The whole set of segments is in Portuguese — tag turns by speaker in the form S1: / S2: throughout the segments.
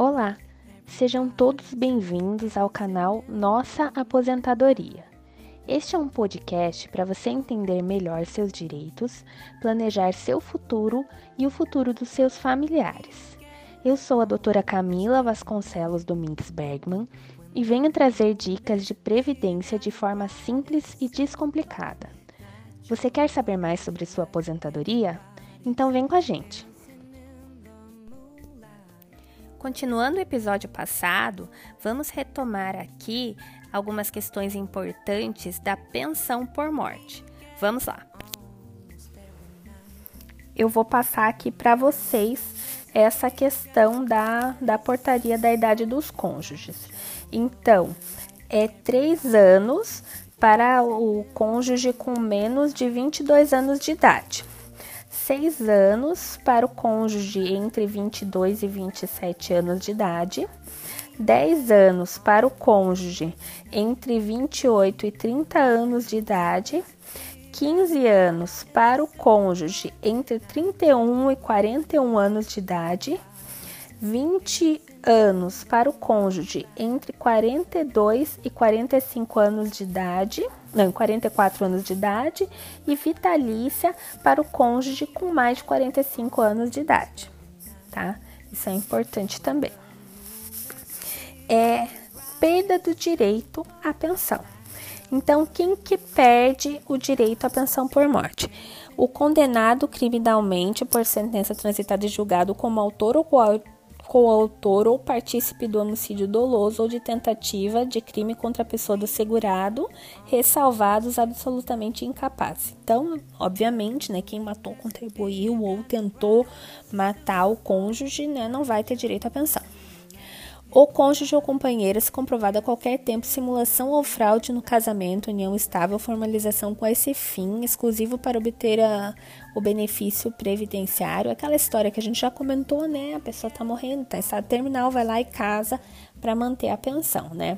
S1: Olá, sejam todos bem-vindos ao canal Nossa Aposentadoria. Este é um podcast para você entender melhor seus direitos, planejar seu futuro e o futuro dos seus familiares. Eu sou a doutora Camila Vasconcelos Domingues Bergman e venho trazer dicas de previdência de forma simples e descomplicada. Você quer saber mais sobre sua aposentadoria? Então vem com a gente! Continuando o episódio passado, vamos retomar aqui algumas questões importantes da pensão por morte. Vamos lá. Eu vou passar aqui para vocês essa questão da, da portaria da idade dos cônjuges. Então, é três anos para o cônjuge com menos de 22 anos de idade. 6 anos para o cônjuge entre 22 e 27 anos de idade, 10 anos para o cônjuge entre 28 e 30 anos de idade, 15 anos para o cônjuge entre 31 e 41 anos de idade, 20 anos para o cônjuge entre 42 e 45 anos de idade, não, 44 anos de idade, e vitalícia para o cônjuge com mais de 45 anos de idade, tá? Isso é importante também. É perda do direito à pensão. Então, quem que perde o direito à pensão por morte? O condenado criminalmente por sentença transitada e julgado como autor ou coautor ou partícipe do homicídio doloso ou de tentativa de crime contra a pessoa do segurado, ressalvados absolutamente incapazes. Então, obviamente, né, quem matou, contribuiu ou tentou matar o cônjuge, né, não vai ter direito à pensão o cônjuge ou companheira se comprovada a qualquer tempo simulação ou fraude no casamento, união estável, formalização com esse fim, exclusivo para obter a, o benefício previdenciário, aquela história que a gente já comentou, né? A pessoa tá morrendo, tá em estado terminal, vai lá e casa para manter a pensão, né?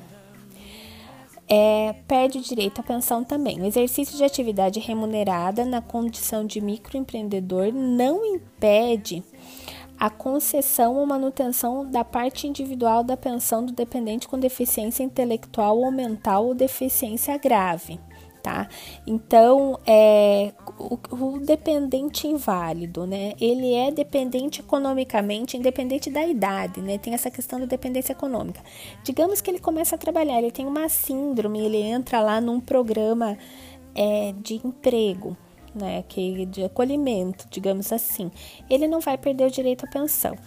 S1: É, perde o direito à pensão também. O exercício de atividade remunerada na condição de microempreendedor não impede a concessão ou manutenção da parte individual da pensão do dependente com deficiência intelectual ou mental ou deficiência grave. Tá? Então, é, o, o, dependente inválido, né? Ele é dependente economicamente, independente da idade, né? Tem essa questão da dependência econômica. Digamos que ele começa a trabalhar, ele tem uma síndrome, ele entra lá num programa é, de emprego, né, que de acolhimento, digamos assim, ele não vai perder o direito à pensão.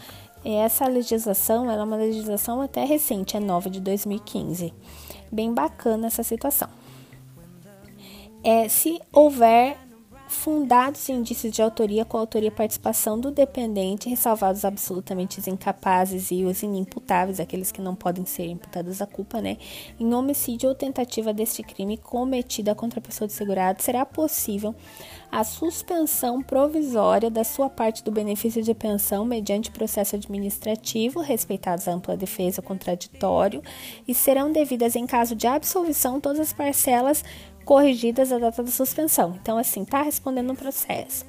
S1: Essa legislação é uma legislação até recente, é nova de 2015. Bem bacana essa situação. É, se houver fundados indícios de autoria com autoria e participação do dependente, ressalvados absolutamente os incapazes e os inimputáveis, aqueles que não podem ser imputados à culpa, né? Em homicídio ou tentativa deste crime cometida contra a pessoa de segurado, será possível a suspensão provisória da sua parte do benefício de pensão mediante processo administrativo, respeitados a ampla defesa contraditório, e serão devidas, em caso de absolvição, todas as parcelas corrigidas à data da suspensão. Então, assim, tá respondendo um processo.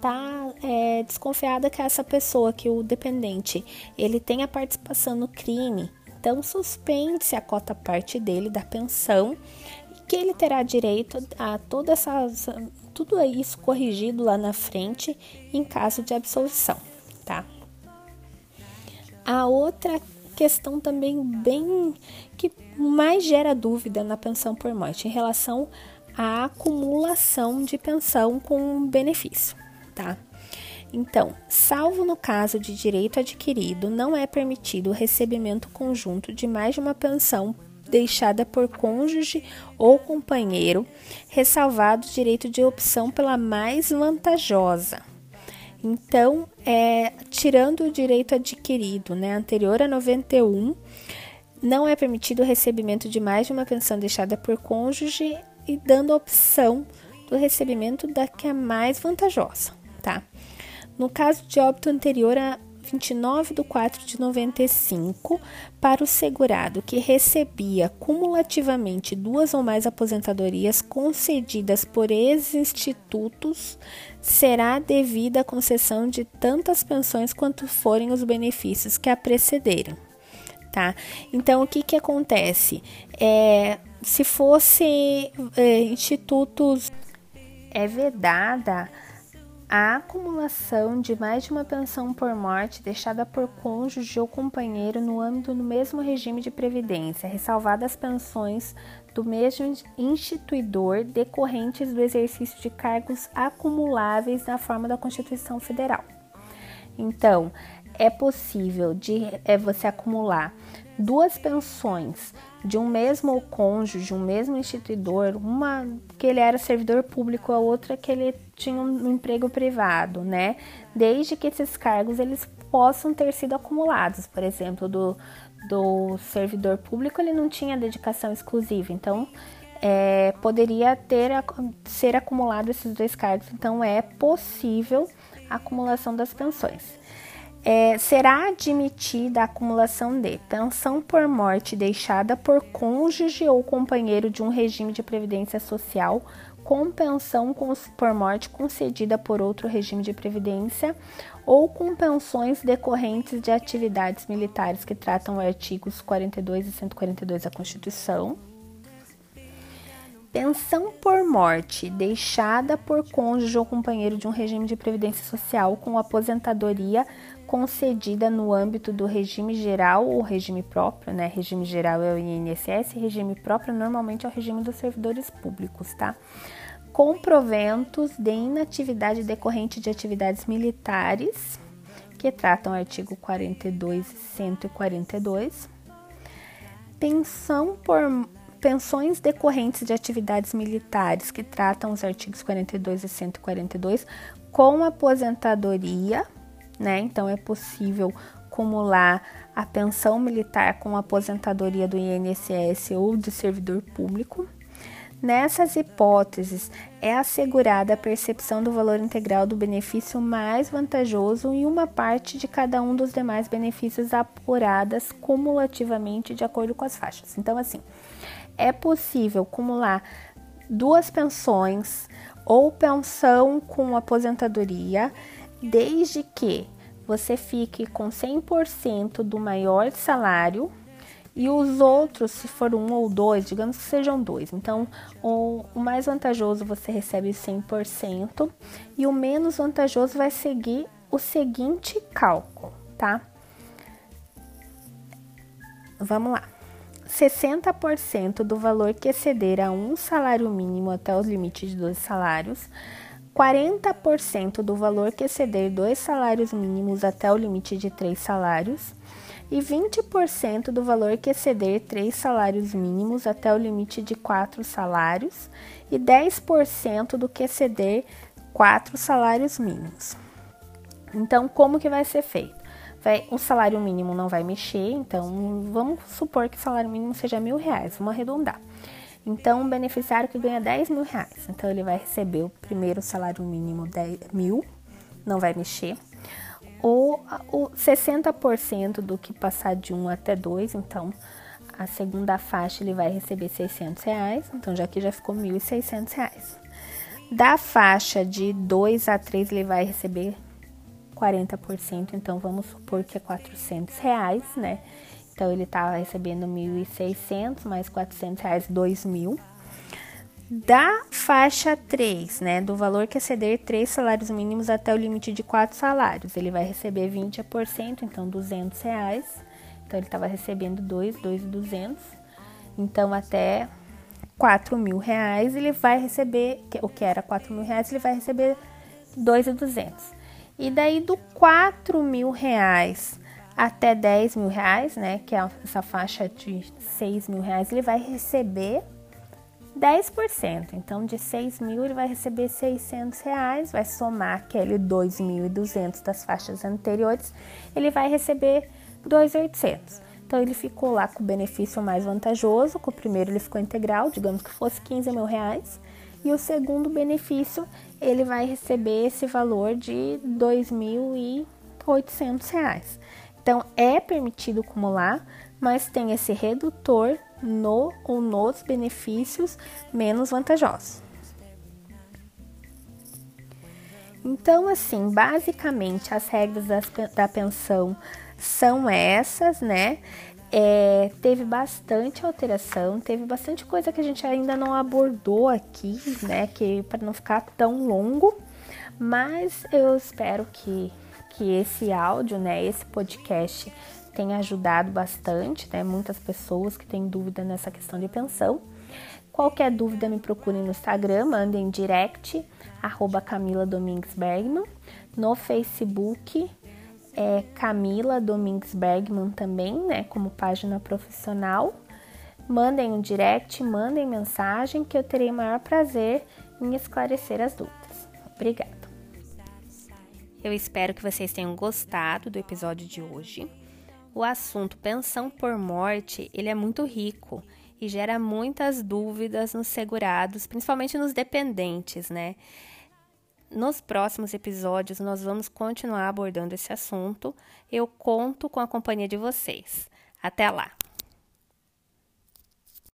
S1: Tá é, desconfiada que essa pessoa, que o dependente, ele tenha participação no crime, então suspende-se a cota parte dele da pensão que ele terá direito a toda essa, tudo isso corrigido lá na frente em caso de absolvição, tá? A outra questão também bem que mais gera dúvida na pensão por morte em relação à acumulação de pensão com benefício, tá? Então, salvo no caso de direito adquirido, não é permitido o recebimento conjunto de mais de uma pensão deixada por cônjuge ou companheiro, ressalvado o direito de opção pela mais vantajosa, então, é, tirando o direito adquirido, né, anterior a 91, não é permitido o recebimento de mais de uma pensão deixada por cônjuge e dando a opção do recebimento da que é mais vantajosa, tá? No caso de óbito anterior a 29 de 4 de 95 para o segurado que recebia cumulativamente duas ou mais aposentadorias concedidas por ex-institutos, será devida a concessão de tantas pensões quanto forem os benefícios que a precederem. Tá? Então, o que que acontece? É, se fosse é, institutos é vedada a acumulação de mais de uma pensão por morte deixada por cônjuge ou companheiro no âmbito do mesmo regime de previdência, ressalvadas as pensões do mesmo instituidor decorrentes do exercício de cargos acumuláveis na forma da Constituição Federal. Então, é possível de é, você acumular duas pensões de um mesmo cônjuge, um mesmo instituidor, uma que ele era servidor público, a outra que ele tinha um emprego privado, né? Desde que esses cargos eles possam ter sido acumulados, por exemplo, do, do servidor público ele não tinha dedicação exclusiva, então é, poderia ter ser acumulado esses dois cargos, então é possível a acumulação das pensões. É, será admitida a acumulação de pensão por morte deixada por cônjuge ou companheiro de um regime de previdência social com pensão por morte concedida por outro regime de previdência ou com pensões decorrentes de atividades militares que tratam artigos 42 e 142 da Constituição. Pensão por morte deixada por cônjuge ou companheiro de um regime de previdência social com aposentadoria concedida no âmbito do regime geral ou regime próprio, né? Regime geral é o INSS, regime próprio normalmente é o regime dos servidores públicos, tá? Com proventos de inatividade decorrente de atividades militares, que tratam o artigo 42 e 142. Pensão por pensões decorrentes de atividades militares, que tratam os artigos 42 e 142, com aposentadoria né? Então é possível acumular a pensão militar com a aposentadoria do INSS ou de servidor público. Nessas hipóteses, é assegurada a percepção do valor integral do benefício mais vantajoso e uma parte de cada um dos demais benefícios apuradas cumulativamente de acordo com as faixas. Então, assim, é possível acumular duas pensões ou pensão com aposentadoria desde que você fique com 100% do maior salário e os outros, se for um ou dois, digamos que sejam dois. Então, o, o mais vantajoso você recebe 100% e o menos vantajoso vai seguir o seguinte cálculo, tá? Vamos lá. 60% do valor que exceder a um salário mínimo até o limite de dois salários 40% do valor que exceder dois salários mínimos até o limite de três salários e 20% do valor que exceder três salários mínimos até o limite de quatro salários e 10% do que exceder quatro salários mínimos. Então, como que vai ser feito? O salário mínimo não vai mexer, então vamos supor que o salário mínimo seja mil reais, vamos arredondar. Então, um beneficiário que ganha 10 mil reais, então ele vai receber o primeiro salário mínimo 10 mil, não vai mexer. Ou o 60% do que passar de 1 até 2, então a segunda faixa ele vai receber 600 reais, então já aqui já ficou 1.600 reais. Da faixa de 2 a 3 ele vai receber 40%, então vamos supor que é 400 reais, né? Então ele estava recebendo 1.600 mais 400 reais, 2.000. Da faixa 3, né, do valor que exceder 3 salários mínimos até o limite de 4 salários, ele vai receber 20%, então 200 reais. Então ele estava recebendo 2, 2,200. Então até 4 mil reais ele vai receber, o que era 4 mil reais, ele vai receber 2,200. E daí do 4 mil reais até 10 mil reais, né, que é essa faixa de 6 mil reais, ele vai receber 10%. Então, de 6 mil, ele vai receber 600 reais, vai somar aquele 2.200 das faixas anteriores, ele vai receber 2.800. Então, ele ficou lá com o benefício mais vantajoso, com o primeiro ele ficou integral, digamos que fosse 15 mil reais, e o segundo benefício, ele vai receber esse valor de 2.800 reais. Então, é permitido acumular, mas tem esse redutor no ou nos benefícios menos vantajosos. Então, assim, basicamente as regras das, da pensão são essas, né? É, teve bastante alteração, teve bastante coisa que a gente ainda não abordou aqui, né? Que para não ficar tão longo, mas eu espero que, que esse áudio, né? Esse podcast tenha ajudado bastante, né? Muitas pessoas que têm dúvida nessa questão de pensão. Qualquer dúvida, me procurem no Instagram, mandem direct, arroba Camila Domingues Bergman. No Facebook, é Camila Domingues Bergman também, né, como página profissional. Mandem um direct, mandem mensagem que eu terei o maior prazer em esclarecer as dúvidas. Obrigada. Eu espero que vocês tenham gostado do episódio de hoje. O assunto pensão por morte, ele é muito rico e gera muitas dúvidas nos segurados, principalmente nos dependentes, né? Nos próximos episódios, nós vamos continuar abordando esse assunto. Eu conto com a companhia de vocês. Até lá!